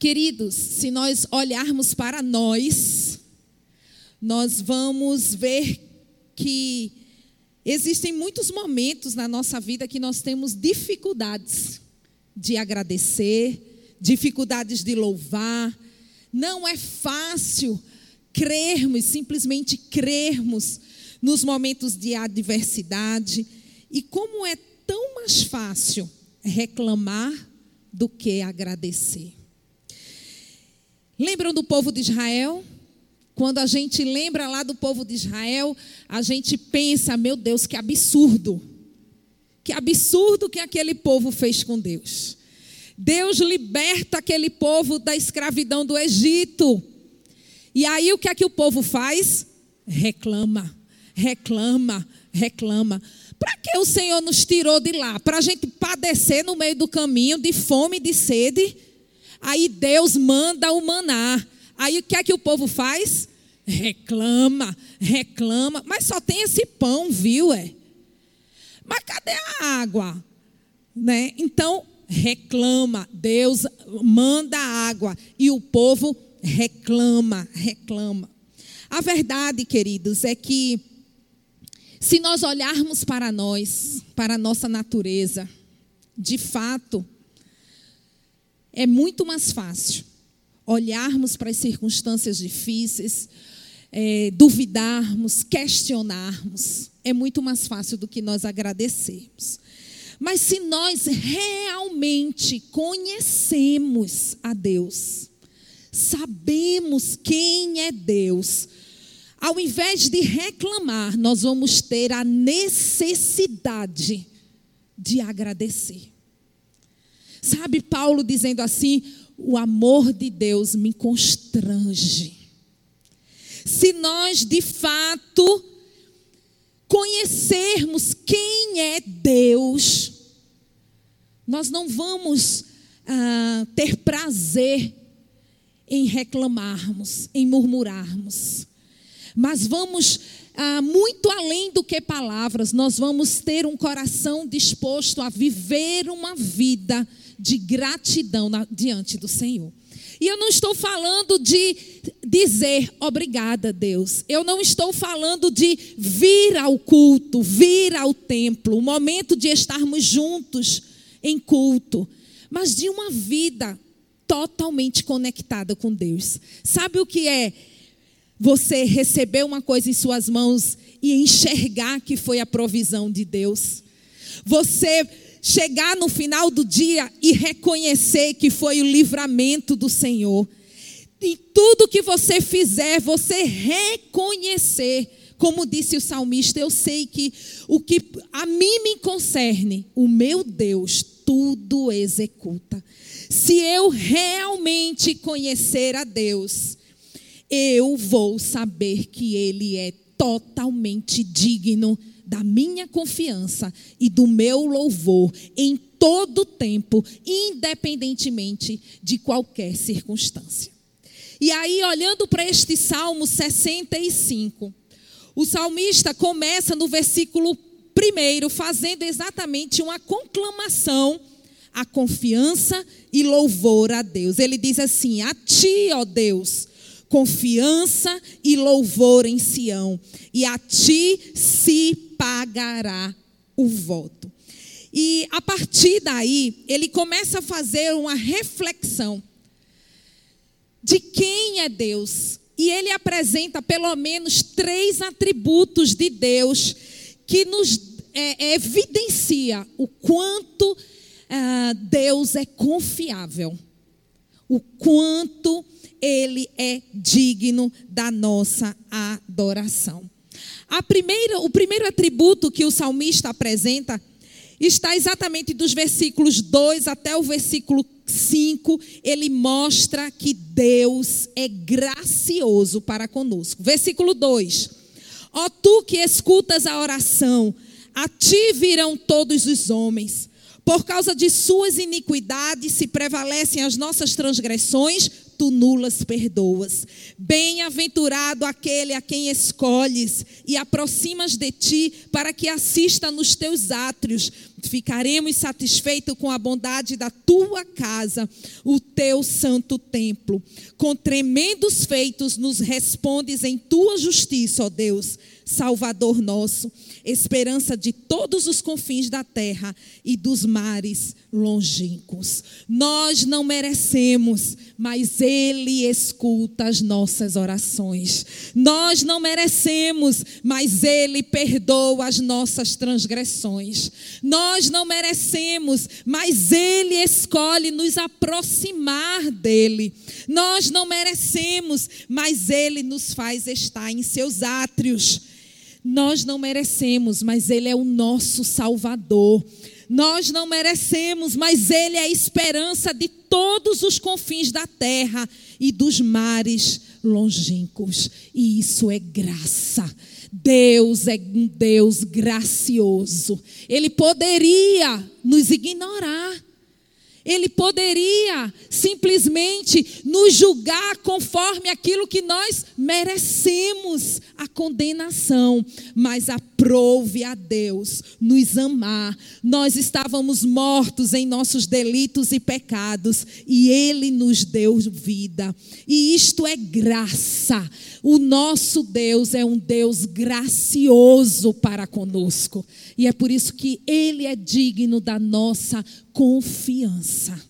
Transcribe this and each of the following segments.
Queridos, se nós olharmos para nós, nós vamos ver que existem muitos momentos na nossa vida que nós temos dificuldades de agradecer, dificuldades de louvar. Não é fácil crermos, simplesmente crermos nos momentos de adversidade. E como é tão mais fácil reclamar do que agradecer. Lembram do povo de Israel? Quando a gente lembra lá do povo de Israel, a gente pensa, meu Deus, que absurdo. Que absurdo que aquele povo fez com Deus. Deus liberta aquele povo da escravidão do Egito. E aí o que é que o povo faz? Reclama, reclama, reclama. Para que o Senhor nos tirou de lá? Para a gente padecer no meio do caminho de fome e de sede? Aí Deus manda o maná. Aí o que é que o povo faz? Reclama, reclama. Mas só tem esse pão, viu? É? Mas cadê a água? Né? Então, reclama. Deus manda a água. E o povo reclama, reclama. A verdade, queridos, é que se nós olharmos para nós, para a nossa natureza, de fato, é muito mais fácil olharmos para as circunstâncias difíceis, é, duvidarmos, questionarmos. É muito mais fácil do que nós agradecermos. Mas se nós realmente conhecemos a Deus, sabemos quem é Deus, ao invés de reclamar, nós vamos ter a necessidade de agradecer. Sabe, Paulo dizendo assim: o amor de Deus me constrange. Se nós de fato conhecermos quem é Deus, nós não vamos ah, ter prazer em reclamarmos, em murmurarmos, mas vamos ah, muito além do que palavras, nós vamos ter um coração disposto a viver uma vida de gratidão na, diante do Senhor. E eu não estou falando de dizer obrigada, Deus. Eu não estou falando de vir ao culto, vir ao templo, o momento de estarmos juntos em culto, mas de uma vida totalmente conectada com Deus. Sabe o que é você receber uma coisa em suas mãos e enxergar que foi a provisão de Deus? Você chegar no final do dia e reconhecer que foi o livramento do Senhor. Em tudo que você fizer, você reconhecer, como disse o salmista, eu sei que o que a mim me concerne, o meu Deus tudo executa. Se eu realmente conhecer a Deus, eu vou saber que Ele é totalmente digno da minha confiança e do meu louvor em todo tempo, independentemente de qualquer circunstância. E aí, olhando para este Salmo 65, o salmista começa no versículo primeiro, fazendo exatamente uma conclamação à confiança e louvor a Deus. Ele diz assim: A ti, ó Deus, confiança e louvor em Sião, e a ti se pagará o voto. E a partir daí, ele começa a fazer uma reflexão de quem é Deus. E ele apresenta pelo menos três atributos de Deus que nos é, evidencia o quanto ah, Deus é confiável, o quanto ele é digno da nossa adoração. A primeira, o primeiro atributo que o salmista apresenta está exatamente dos versículos 2 até o versículo 5. Ele mostra que Deus é gracioso para conosco. Versículo 2: Ó tu que escutas a oração, a ti virão todos os homens. Por causa de suas iniquidades se prevalecem as nossas transgressões, tu nulas perdoas. Bem-aventurado aquele a quem escolhes e aproximas de ti para que assista nos teus átrios. Ficaremos satisfeitos com a bondade da tua casa, o teu santo templo. Com tremendos feitos nos respondes em tua justiça, ó Deus, Salvador nosso esperança de todos os confins da terra e dos mares longínquos. Nós não merecemos, mas Ele escuta as nossas orações. Nós não merecemos, mas Ele perdoa as nossas transgressões. Nós não merecemos, mas Ele escolhe nos aproximar dEle. Nós não merecemos, mas Ele nos faz estar em seus átrios. Nós não merecemos, mas Ele é o nosso Salvador. Nós não merecemos, mas Ele é a esperança de todos os confins da terra e dos mares longínquos. E isso é graça. Deus é um Deus gracioso. Ele poderia nos ignorar. Ele poderia simplesmente nos julgar conforme aquilo que nós merecemos, a condenação, mas aprove a Deus nos amar. Nós estávamos mortos em nossos delitos e pecados e Ele nos deu vida. E isto é graça. O nosso Deus é um Deus gracioso para conosco. E é por isso que Ele é digno da nossa confiança.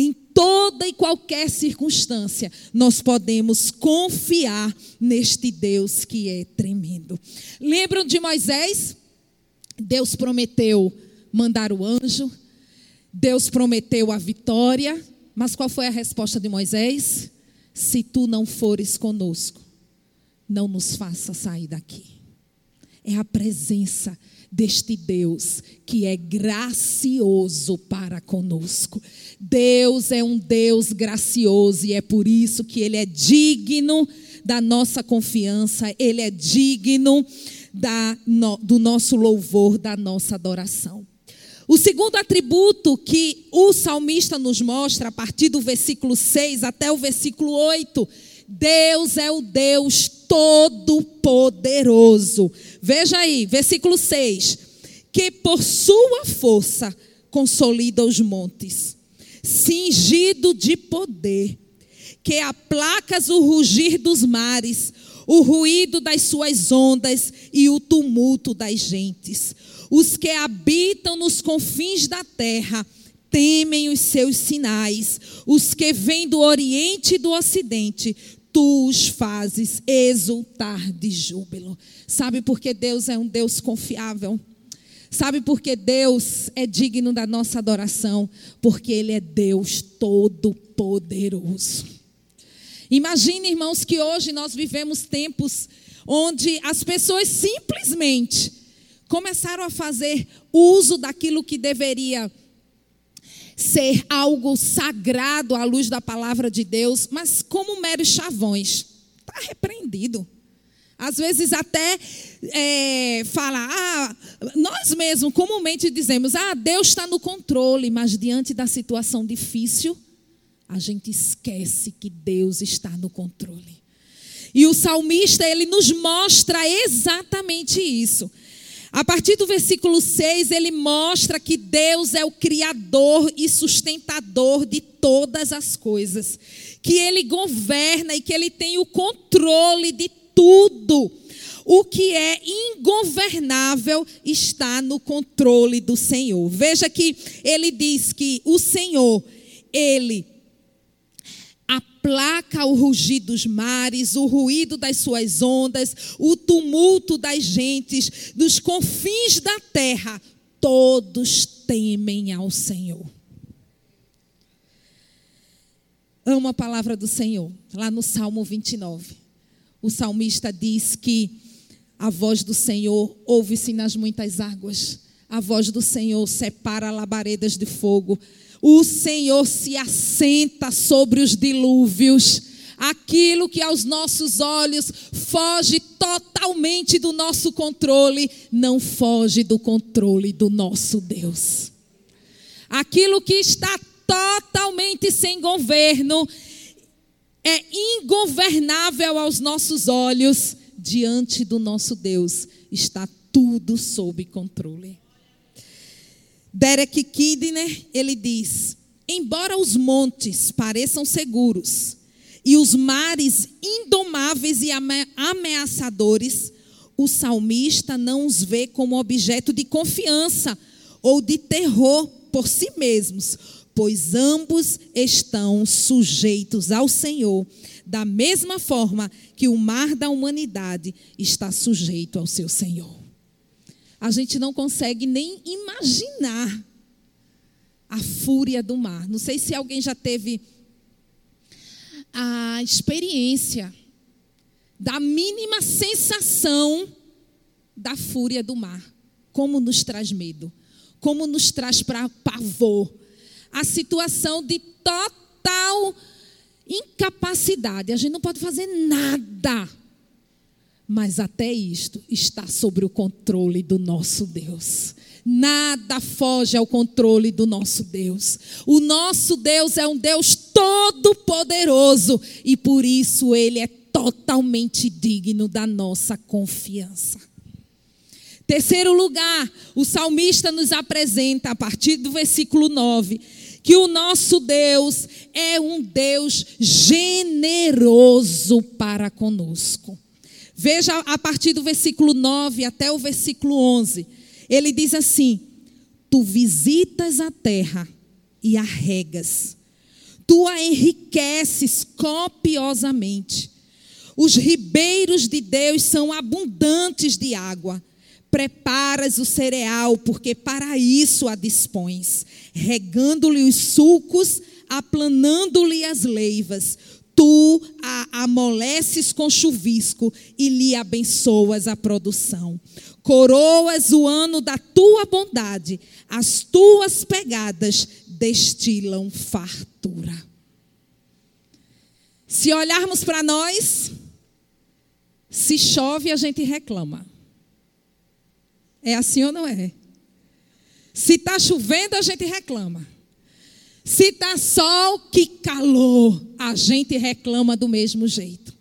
Em toda e qualquer circunstância, nós podemos confiar neste Deus que é tremendo. Lembram de Moisés? Deus prometeu mandar o anjo, Deus prometeu a vitória, mas qual foi a resposta de Moisés? Se tu não fores conosco, não nos faça sair daqui. É a presença deste Deus que é gracioso para conosco. Deus é um Deus gracioso e é por isso que Ele é digno da nossa confiança, Ele é digno da, no, do nosso louvor, da nossa adoração. O segundo atributo que o salmista nos mostra, a partir do versículo 6 até o versículo 8, Deus é o Deus todo-poderoso. Veja aí, versículo 6: que por sua força consolida os montes, cingido de poder, que aplacas o rugir dos mares, o ruído das suas ondas e o tumulto das gentes. Os que habitam nos confins da terra temem os seus sinais. Os que vêm do Oriente e do Ocidente, tu os fazes exultar de júbilo. Sabe por que Deus é um Deus confiável? Sabe por que Deus é digno da nossa adoração? Porque Ele é Deus todo-poderoso. Imagine, irmãos, que hoje nós vivemos tempos onde as pessoas simplesmente começaram a fazer uso daquilo que deveria ser algo sagrado à luz da palavra de Deus, mas como meros chavões. Está repreendido. Às vezes até é, fala, ah, nós mesmos comumente dizemos, ah, Deus está no controle, mas diante da situação difícil, a gente esquece que Deus está no controle. E o salmista, ele nos mostra exatamente isso. A partir do versículo 6, ele mostra que Deus é o criador e sustentador de todas as coisas, que ele governa e que ele tem o controle de tudo. O que é ingovernável está no controle do Senhor. Veja que ele diz que o Senhor, ele aplaca o rugir dos mares, o ruído das suas ondas, o tumulto das gentes, dos confins da terra, todos temem ao Senhor. Amo a palavra do Senhor, lá no Salmo 29. O salmista diz que a voz do Senhor ouve-se nas muitas águas, a voz do Senhor separa labaredas de fogo. O Senhor se assenta sobre os dilúvios. Aquilo que aos nossos olhos foge totalmente do nosso controle, não foge do controle do nosso Deus. Aquilo que está totalmente sem governo, é ingovernável aos nossos olhos, diante do nosso Deus está tudo sob controle. Derek Kidner, ele diz: embora os montes pareçam seguros e os mares indomáveis e ameaçadores, o salmista não os vê como objeto de confiança ou de terror por si mesmos, pois ambos estão sujeitos ao Senhor, da mesma forma que o mar da humanidade está sujeito ao seu Senhor. A gente não consegue nem imaginar a fúria do mar. Não sei se alguém já teve a experiência da mínima sensação da fúria do mar. Como nos traz medo, como nos traz para pavor. A situação de total incapacidade. A gente não pode fazer nada. Mas até isto está sobre o controle do nosso Deus. Nada foge ao controle do nosso Deus. O nosso Deus é um Deus todo-poderoso e por isso ele é totalmente digno da nossa confiança. Terceiro lugar, o salmista nos apresenta, a partir do versículo 9, que o nosso Deus é um Deus generoso para conosco. Veja a partir do versículo 9 até o versículo 11. Ele diz assim: Tu visitas a terra e a regas, tu a enriqueces copiosamente. Os ribeiros de Deus são abundantes de água. Preparas o cereal, porque para isso a dispões, regando-lhe os sulcos, aplanando-lhe as leivas. Tu a amoleces com chuvisco e lhe abençoas a produção coroas o ano da tua bondade, as tuas pegadas destilam fartura. Se olharmos para nós, se chove a gente reclama. É assim ou não é? Se está chovendo, a gente reclama. Se está sol, que calor, a gente reclama do mesmo jeito.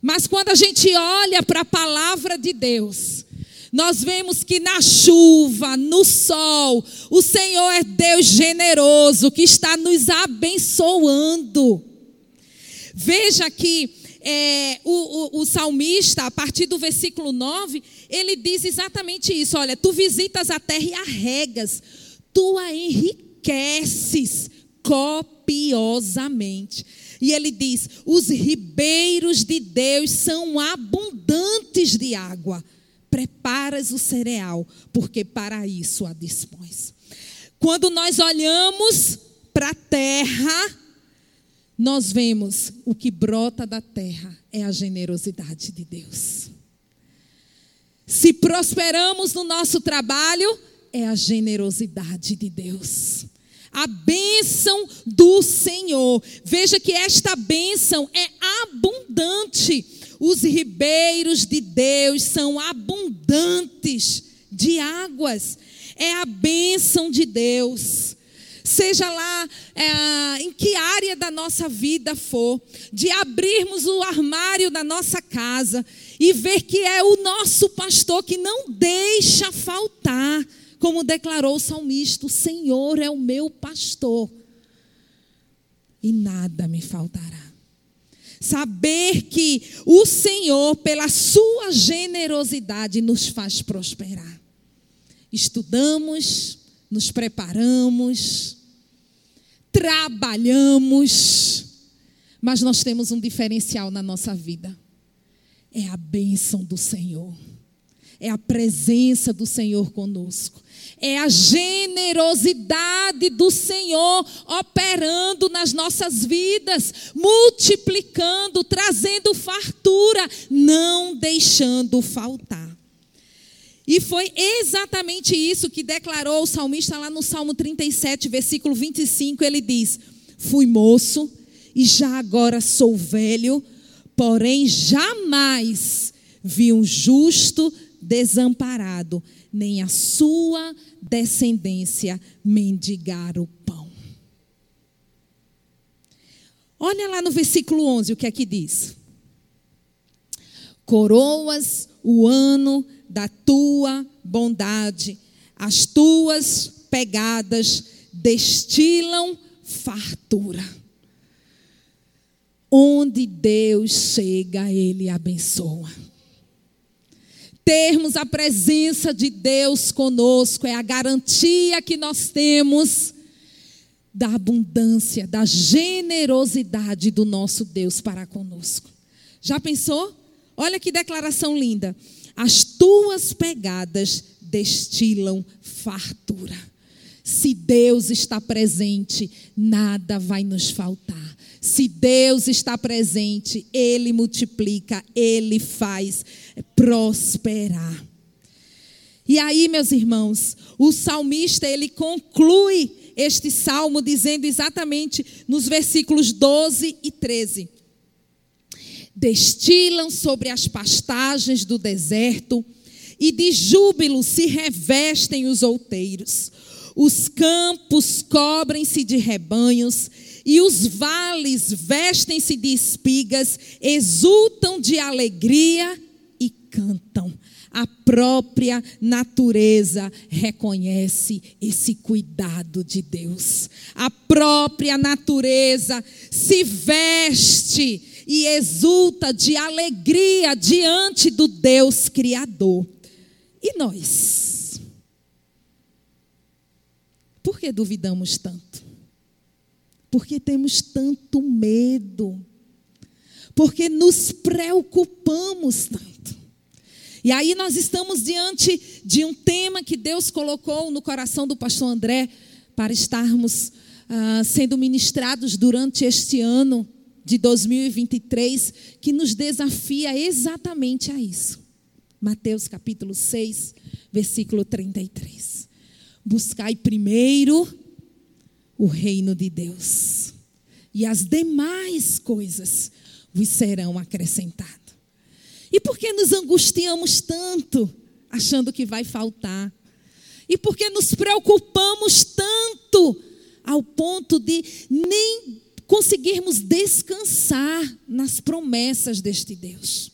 Mas quando a gente olha para a palavra de Deus, nós vemos que na chuva, no sol, o Senhor é Deus generoso que está nos abençoando. Veja que é, o, o, o, salmista, a partir do versículo 9, ele diz exatamente isso: olha, tu visitas a terra e a regas, tu a enriqueces copiosamente. E ele diz: os ribeiros de Deus são abundantes de água preparas o cereal, porque para isso a dispões. Quando nós olhamos para a terra, nós vemos o que brota da terra é a generosidade de Deus. Se prosperamos no nosso trabalho, é a generosidade de Deus. A bênção do Senhor. Veja que esta bênção é abundante os ribeiros de Deus são abundantes de águas. É a bênção de Deus. Seja lá é, em que área da nossa vida for, de abrirmos o armário da nossa casa e ver que é o nosso pastor que não deixa faltar, como declarou o salmista: o Senhor é o meu pastor e nada me faltará. Saber que o Senhor, pela sua generosidade, nos faz prosperar. Estudamos, nos preparamos, trabalhamos, mas nós temos um diferencial na nossa vida: é a bênção do Senhor, é a presença do Senhor conosco é a generosidade do Senhor operando nas nossas vidas, multiplicando, trazendo fartura, não deixando faltar. E foi exatamente isso que declarou o salmista lá no Salmo 37, versículo 25. Ele diz: Fui moço e já agora sou velho, porém jamais vi um justo desamparado, nem a sua descendência mendigar o pão. Olha lá no versículo 11 o que é que diz. Coroas o ano da tua bondade, as tuas pegadas destilam fartura. Onde Deus chega, Ele abençoa. Termos a presença de Deus conosco é a garantia que nós temos da abundância, da generosidade do nosso Deus para conosco. Já pensou? Olha que declaração linda. As tuas pegadas destilam fartura. Se Deus está presente, nada vai nos faltar. Se Deus está presente, Ele multiplica, Ele faz prosperar. E aí, meus irmãos, o salmista ele conclui este salmo dizendo exatamente nos versículos 12 e 13: Destilam sobre as pastagens do deserto e de júbilo se revestem os outeiros. Os campos cobrem-se de rebanhos e os vales vestem-se de espigas, exultam de alegria e cantam. A própria natureza reconhece esse cuidado de Deus. A própria natureza se veste e exulta de alegria diante do Deus Criador. E nós? Por que duvidamos tanto? Porque temos tanto medo. Porque nos preocupamos tanto. E aí nós estamos diante de um tema que Deus colocou no coração do pastor André para estarmos ah, sendo ministrados durante este ano de 2023, que nos desafia exatamente a isso. Mateus capítulo 6, versículo 33. Buscai primeiro o reino de Deus, e as demais coisas vos serão acrescentadas. E por que nos angustiamos tanto, achando que vai faltar? E por que nos preocupamos tanto, ao ponto de nem conseguirmos descansar nas promessas deste Deus?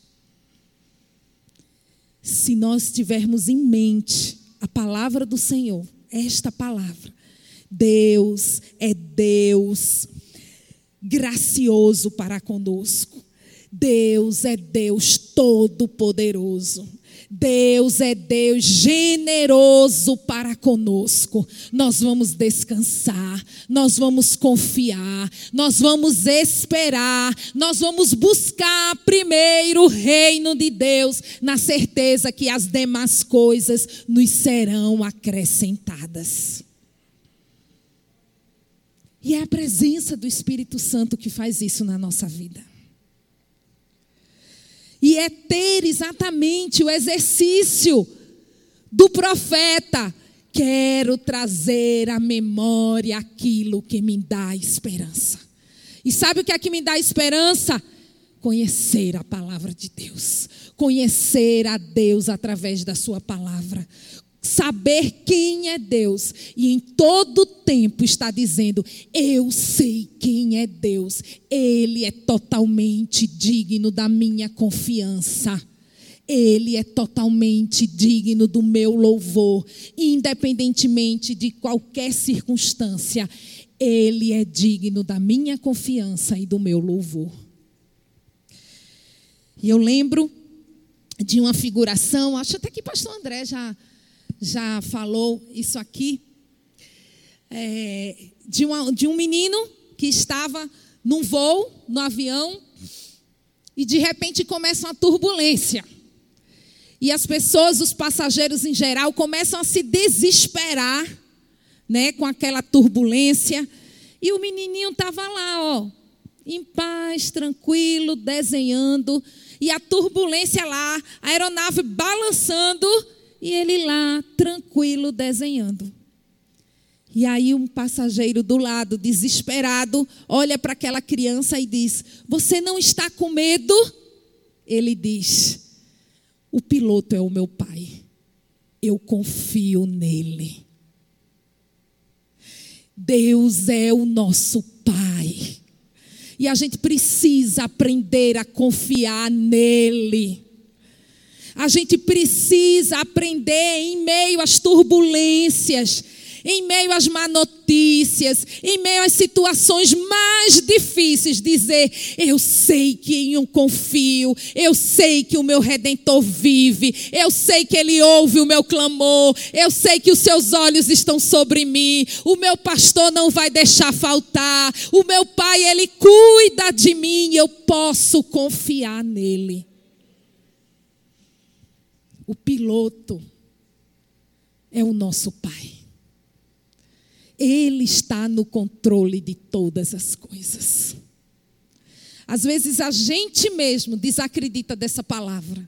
Se nós tivermos em mente a palavra do Senhor, esta palavra, Deus é Deus gracioso para conosco. Deus é Deus todo-poderoso. Deus é Deus generoso para conosco. Nós vamos descansar, nós vamos confiar, nós vamos esperar, nós vamos buscar primeiro o reino de Deus, na certeza que as demais coisas nos serão acrescentadas. E é a presença do Espírito Santo que faz isso na nossa vida. E é ter exatamente o exercício do profeta. Quero trazer à memória aquilo que me dá esperança. E sabe o que é que me dá esperança? Conhecer a palavra de Deus. Conhecer a Deus através da Sua palavra saber quem é Deus e em todo tempo está dizendo: Eu sei quem é Deus, Ele é totalmente digno da minha confiança. Ele é totalmente digno do meu louvor, independentemente de qualquer circunstância. Ele é digno da minha confiança e do meu louvor. E eu lembro de uma figuração, acho até que pastor André já já falou isso aqui, é, de, uma, de um menino que estava num voo, no avião, e de repente começa uma turbulência. E as pessoas, os passageiros em geral, começam a se desesperar, né, com aquela turbulência. E o menininho estava lá, ó, em paz, tranquilo, desenhando, e a turbulência lá, a aeronave balançando, e ele lá, tranquilo, desenhando. E aí um passageiro do lado, desesperado, olha para aquela criança e diz: Você não está com medo? Ele diz: O piloto é o meu pai. Eu confio nele. Deus é o nosso pai. E a gente precisa aprender a confiar nele. A gente precisa aprender em meio às turbulências, em meio às má notícias, em meio às situações mais difíceis, dizer: Eu sei que em um confio, eu sei que o meu redentor vive, eu sei que ele ouve o meu clamor, eu sei que os seus olhos estão sobre mim, o meu pastor não vai deixar faltar, o meu pai, ele cuida de mim, eu posso confiar nele. O piloto é o nosso pai. Ele está no controle de todas as coisas. Às vezes a gente mesmo desacredita dessa palavra.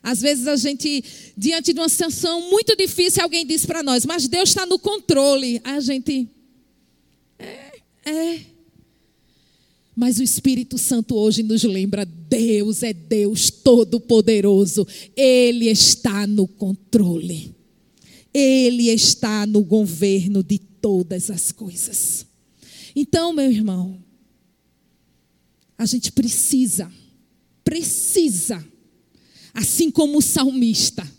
Às vezes a gente, diante de uma situação muito difícil, alguém diz para nós, mas Deus está no controle. A gente. É, é. Mas o Espírito Santo hoje nos lembra: Deus é Deus Todo-Poderoso. Ele está no controle. Ele está no governo de todas as coisas. Então, meu irmão, a gente precisa, precisa, assim como o salmista.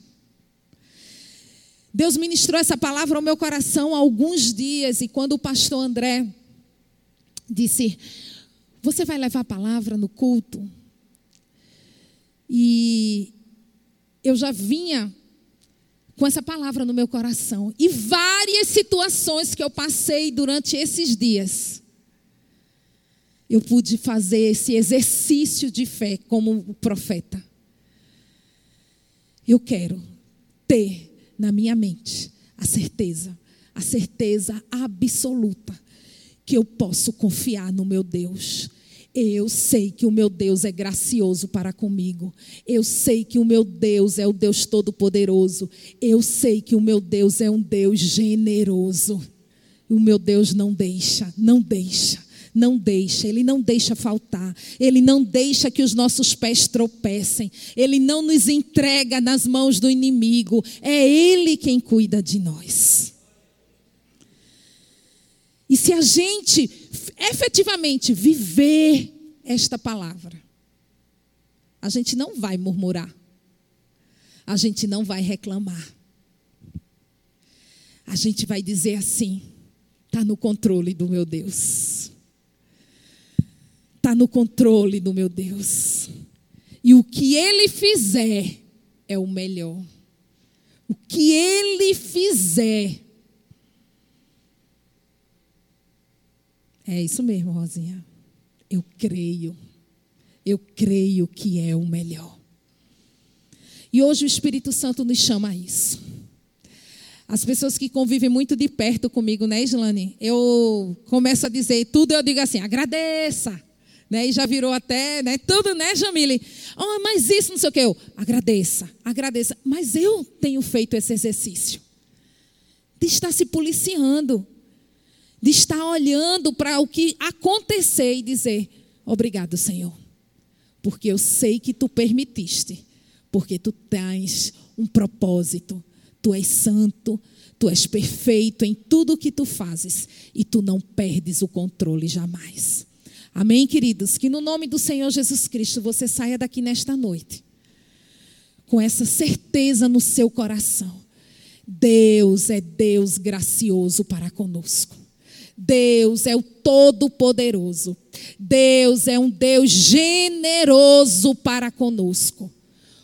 Deus ministrou essa palavra ao meu coração há alguns dias, e quando o pastor André disse: Você vai levar a palavra no culto? E eu já vinha com essa palavra no meu coração. E várias situações que eu passei durante esses dias. Eu pude fazer esse exercício de fé como profeta. Eu quero ter na minha mente a certeza, a certeza absoluta que eu posso confiar no meu Deus eu sei que o meu Deus é gracioso para comigo. Eu sei que o meu Deus é o Deus Todo-Poderoso. Eu sei que o meu Deus é um Deus generoso. O meu Deus não deixa, não deixa, não deixa. Ele não deixa faltar. Ele não deixa que os nossos pés tropecem. Ele não nos entrega nas mãos do inimigo. É Ele quem cuida de nós. E se a gente efetivamente viver esta palavra, a gente não vai murmurar, a gente não vai reclamar, a gente vai dizer assim: está no controle do meu Deus, está no controle do meu Deus, e o que Ele fizer é o melhor, o que Ele fizer É isso mesmo, Rosinha. Eu creio. Eu creio que é o melhor. E hoje o Espírito Santo nos chama a isso. As pessoas que convivem muito de perto comigo, né, Islane? Eu começo a dizer tudo, eu digo assim, agradeça. Né? E já virou até, né? Tudo, né, Jamile? Oh, mas isso, não sei o que. Eu, agradeça, agradeça. Mas eu tenho feito esse exercício de estar se policiando de estar olhando para o que acontecer e dizer: Obrigado, Senhor, porque eu sei que tu permitiste, porque tu tens um propósito, tu és santo, tu és perfeito em tudo o que tu fazes e tu não perdes o controle jamais. Amém, queridos? Que no nome do Senhor Jesus Cristo você saia daqui nesta noite com essa certeza no seu coração. Deus é Deus gracioso para conosco. Deus é o Todo-Poderoso. Deus é um Deus generoso para conosco.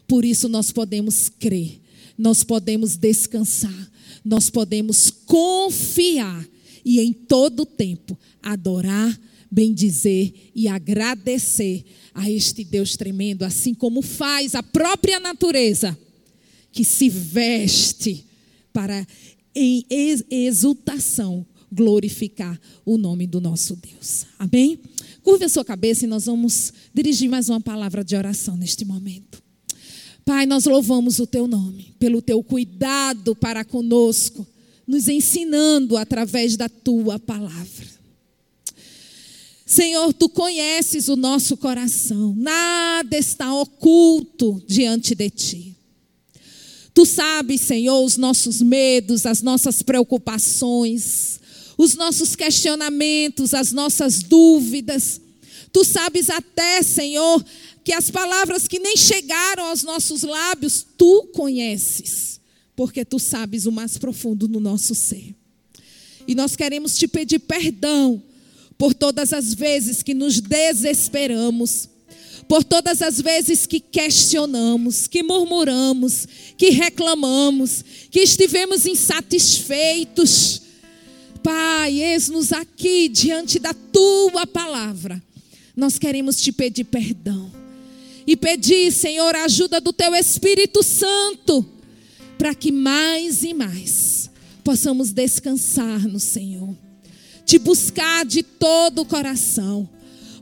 Por isso nós podemos crer, nós podemos descansar, nós podemos confiar e em todo tempo adorar, bendizer e agradecer a este Deus tremendo, assim como faz a própria natureza que se veste para em exultação glorificar o nome do nosso Deus. Amém? Curve a sua cabeça e nós vamos dirigir mais uma palavra de oração neste momento. Pai, nós louvamos o teu nome pelo teu cuidado para conosco, nos ensinando através da tua palavra. Senhor, tu conheces o nosso coração, nada está oculto diante de ti. Tu sabes, Senhor, os nossos medos, as nossas preocupações, os nossos questionamentos, as nossas dúvidas. Tu sabes até, Senhor, que as palavras que nem chegaram aos nossos lábios, tu conheces, porque tu sabes o mais profundo no nosso ser. E nós queremos te pedir perdão por todas as vezes que nos desesperamos, por todas as vezes que questionamos, que murmuramos, que reclamamos, que estivemos insatisfeitos. Pai, eis-nos aqui diante da tua palavra. Nós queremos te pedir perdão e pedir, Senhor, a ajuda do teu Espírito Santo, para que mais e mais possamos descansar no Senhor, te buscar de todo o coração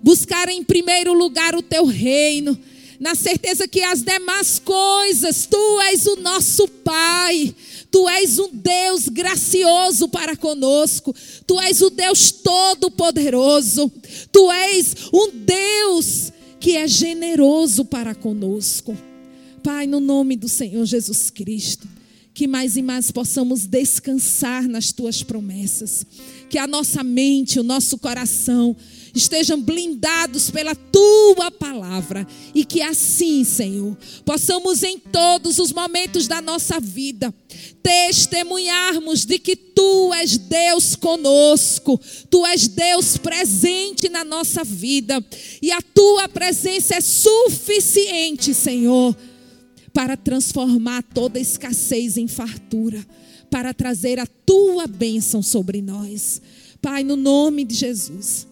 buscar em primeiro lugar o teu reino, na certeza que as demais coisas, tu és o nosso Pai, tu és um Deus gracioso para conosco, tu és o Deus todo-poderoso, tu és um Deus que é generoso para conosco. Pai, no nome do Senhor Jesus Cristo, que mais e mais possamos descansar nas tuas promessas, que a nossa mente, o nosso coração, estejam blindados pela tua palavra e que assim, Senhor, possamos em todos os momentos da nossa vida testemunharmos de que tu és Deus conosco, tu és Deus presente na nossa vida e a tua presença é suficiente, Senhor, para transformar toda escassez em fartura, para trazer a tua bênção sobre nós. Pai, no nome de Jesus.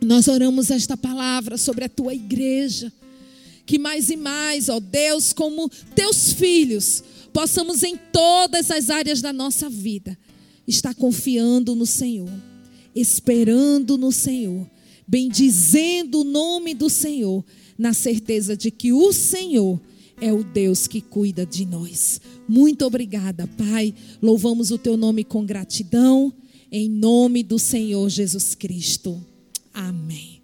Nós oramos esta palavra sobre a tua igreja. Que mais e mais, ó Deus, como teus filhos, possamos em todas as áreas da nossa vida estar confiando no Senhor, esperando no Senhor, bendizendo o nome do Senhor, na certeza de que o Senhor é o Deus que cuida de nós. Muito obrigada, Pai. Louvamos o teu nome com gratidão, em nome do Senhor Jesus Cristo. Amém.